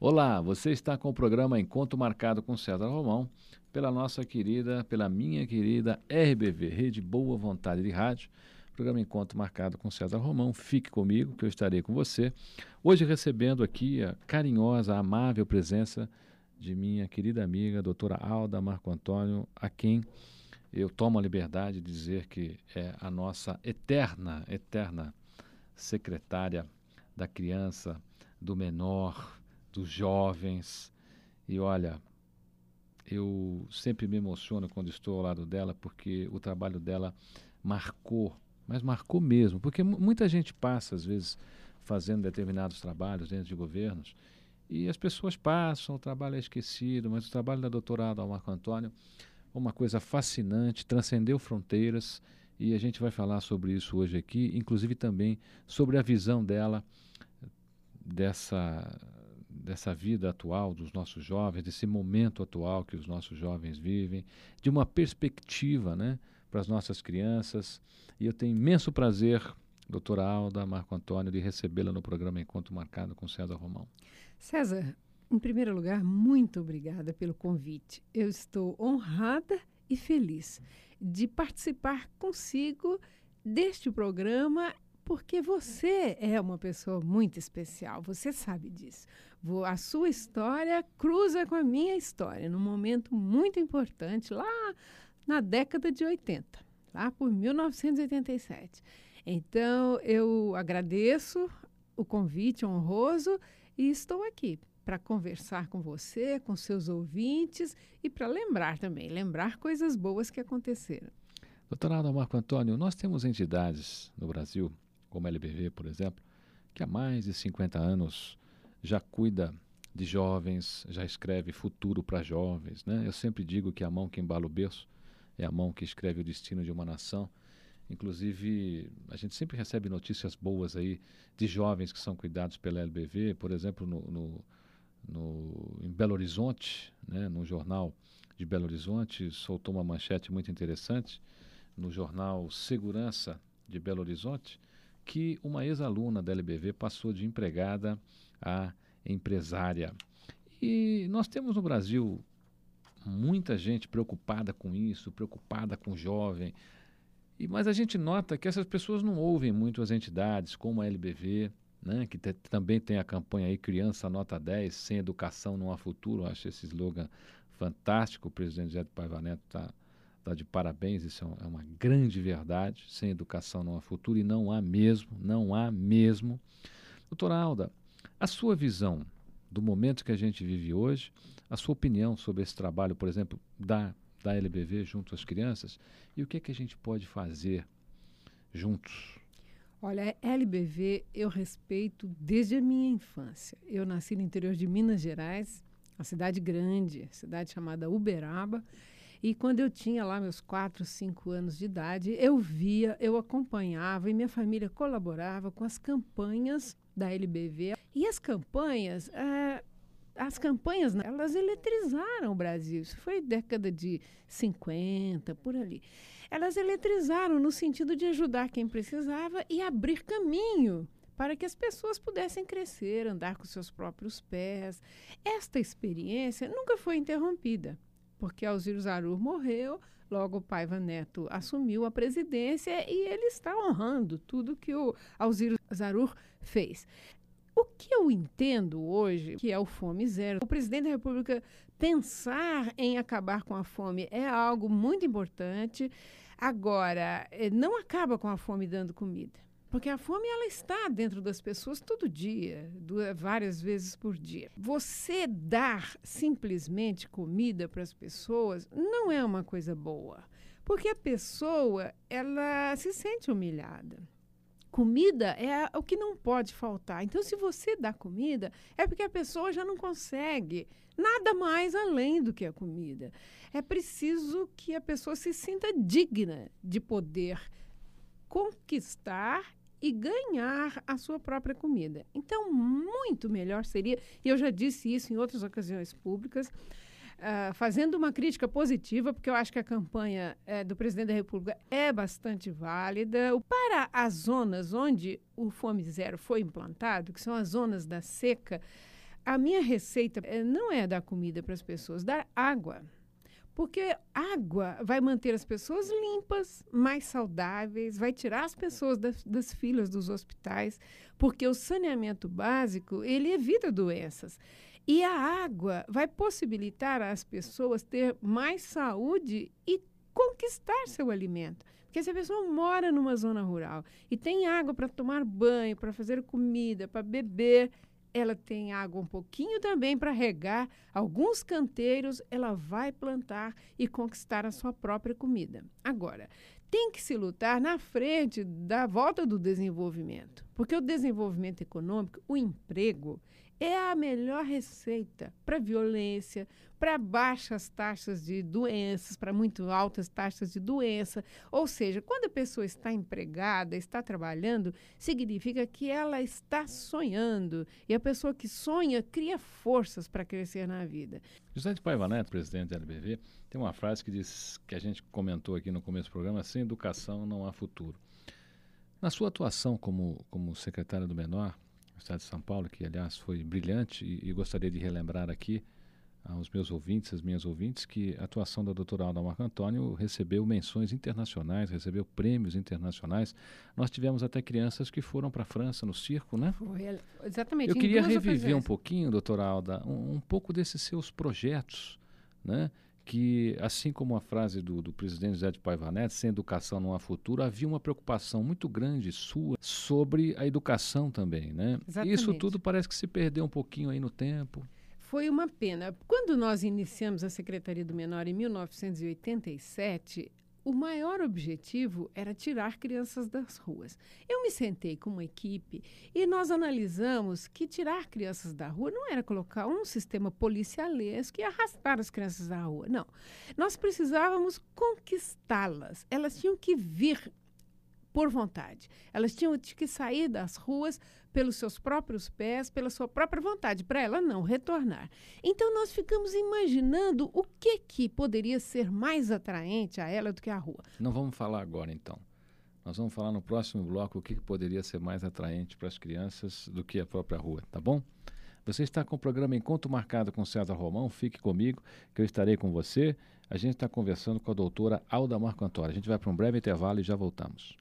Olá, você está com o programa Encontro Marcado com César Romão, pela nossa querida, pela minha querida RBV, Rede Boa Vontade de Rádio. Programa Encontro Marcado com César Romão. Fique comigo, que eu estarei com você. Hoje recebendo aqui a carinhosa, amável presença de minha querida amiga, doutora Alda Marco Antônio, a quem eu tomo a liberdade de dizer que é a nossa eterna, eterna secretária da criança, do menor, dos jovens. E olha, eu sempre me emociono quando estou ao lado dela, porque o trabalho dela marcou, mas marcou mesmo, porque muita gente passa, às vezes, fazendo determinados trabalhos dentro de governos, e as pessoas passam, o trabalho é esquecido, mas o trabalho da doutora Ada Marco Antônio uma coisa fascinante, transcendeu fronteiras, e a gente vai falar sobre isso hoje aqui, inclusive também sobre a visão dela dessa dessa vida atual dos nossos jovens, desse momento atual que os nossos jovens vivem, de uma perspectiva né, para as nossas crianças. E eu tenho imenso prazer, doutora Alda Marco Antônio, de recebê-la no programa Encontro Marcado com César Romão. César, em primeiro lugar, muito obrigada pelo convite. Eu estou honrada e feliz de participar consigo deste programa porque você é uma pessoa muito especial, você sabe disso. A sua história cruza com a minha história num momento muito importante, lá na década de 80, lá por 1987. Então, eu agradeço o convite honroso e estou aqui para conversar com você, com seus ouvintes e para lembrar também, lembrar coisas boas que aconteceram. Doutorado Marco Antônio, nós temos entidades no Brasil como a LBV, por exemplo, que há mais de 50 anos já cuida de jovens, já escreve futuro para jovens. Né? Eu sempre digo que a mão que embala o berço é a mão que escreve o destino de uma nação. Inclusive, a gente sempre recebe notícias boas aí de jovens que são cuidados pela LBV, por exemplo, no, no, no, em Belo Horizonte, né, no jornal de Belo Horizonte, soltou uma manchete muito interessante no jornal Segurança de Belo Horizonte, que uma ex-aluna da LBV passou de empregada a empresária. E nós temos no Brasil muita gente preocupada com isso, preocupada com o jovem. E, mas a gente nota que essas pessoas não ouvem muito as entidades, como a LBV, né, que também tem a campanha aí Criança Nota 10, sem educação não há futuro. Acho esse slogan fantástico. O presidente Zé Paiva Neto está Está de parabéns, isso é, é uma grande verdade. Sem educação não há futuro e não há mesmo, não há mesmo. Doutora Alda, a sua visão do momento que a gente vive hoje, a sua opinião sobre esse trabalho, por exemplo, da, da LBV junto às crianças e o que, é que a gente pode fazer juntos? Olha, LBV eu respeito desde a minha infância. Eu nasci no interior de Minas Gerais, uma cidade grande, cidade chamada Uberaba, e quando eu tinha lá meus quatro, cinco anos de idade, eu via, eu acompanhava e minha família colaborava com as campanhas da LBV. E as campanhas, é, as campanhas, né, elas eletrizaram o Brasil. Isso foi década de 50, por ali. Elas eletrizaram no sentido de ajudar quem precisava e abrir caminho para que as pessoas pudessem crescer, andar com seus próprios pés. Esta experiência nunca foi interrompida porque Alziro Zarur morreu, logo o Paiva Neto assumiu a presidência e ele está honrando tudo que o Alziro Zarur fez. O que eu entendo hoje, que é o Fome Zero, o presidente da República pensar em acabar com a fome é algo muito importante. Agora, eh, não acaba com a fome dando comida. Porque a fome ela está dentro das pessoas todo dia, várias vezes por dia. Você dar simplesmente comida para as pessoas não é uma coisa boa, porque a pessoa ela se sente humilhada. Comida é o que não pode faltar. Então, se você dá comida, é porque a pessoa já não consegue nada mais além do que a comida. É preciso que a pessoa se sinta digna de poder conquistar e ganhar a sua própria comida. Então, muito melhor seria, e eu já disse isso em outras ocasiões públicas, uh, fazendo uma crítica positiva, porque eu acho que a campanha uh, do presidente da República é bastante válida. Para as zonas onde o Fome Zero foi implantado, que são as zonas da seca, A minha receita eh, não é dar comida para as pessoas, dar água. Porque água vai manter as pessoas limpas, mais saudáveis, vai tirar as pessoas das, das filas dos hospitais, porque o saneamento básico, ele evita doenças. E a água vai possibilitar às pessoas ter mais saúde e conquistar seu alimento. Porque se a pessoa mora numa zona rural e tem água para tomar banho, para fazer comida, para beber, ela tem água um pouquinho também para regar alguns canteiros, ela vai plantar e conquistar a sua própria comida. Agora, tem que se lutar na frente da volta do desenvolvimento, porque o desenvolvimento econômico, o emprego, é a melhor receita para violência, para baixas taxas de doenças, para muito altas taxas de doença. Ou seja, quando a pessoa está empregada, está trabalhando, significa que ela está sonhando. E a pessoa que sonha cria forças para crescer na vida. José de Paiva Neto, presidente da LBV, tem uma frase que diz que a gente comentou aqui no começo do programa: sem educação não há futuro. Na sua atuação como, como secretária do Menor, no estado de São Paulo, que aliás foi brilhante, e, e gostaria de relembrar aqui aos meus ouvintes, às minhas ouvintes, que a atuação da doutora Alda Marco Antônio recebeu menções internacionais, recebeu prêmios internacionais. Nós tivemos até crianças que foram para a França no circo, né? Foi, exatamente. Eu queria reviver um pouquinho, doutora Alda, um, um pouco desses seus projetos, né? Que, assim como a frase do, do presidente José de Paiva Neto, sem educação não há futuro, havia uma preocupação muito grande sua sobre a educação também, né? Exatamente. Isso tudo parece que se perdeu um pouquinho aí no tempo. Foi uma pena. Quando nós iniciamos a Secretaria do Menor em 1987, o maior objetivo era tirar crianças das ruas. Eu me sentei com uma equipe e nós analisamos que tirar crianças da rua não era colocar um sistema policialesco e arrastar as crianças da rua. Não. Nós precisávamos conquistá-las. Elas tinham que vir por vontade. Elas tinham que sair das ruas pelos seus próprios pés, pela sua própria vontade, para ela não retornar. Então nós ficamos imaginando o que que poderia ser mais atraente a ela do que a rua. Não vamos falar agora então. Nós vamos falar no próximo bloco o que, que poderia ser mais atraente para as crianças do que a própria rua, tá bom? Você está com o programa Encontro Marcado com César Romão. Fique comigo, que eu estarei com você. A gente está conversando com a doutora Alda Marco Antônio. A gente vai para um breve intervalo e já voltamos.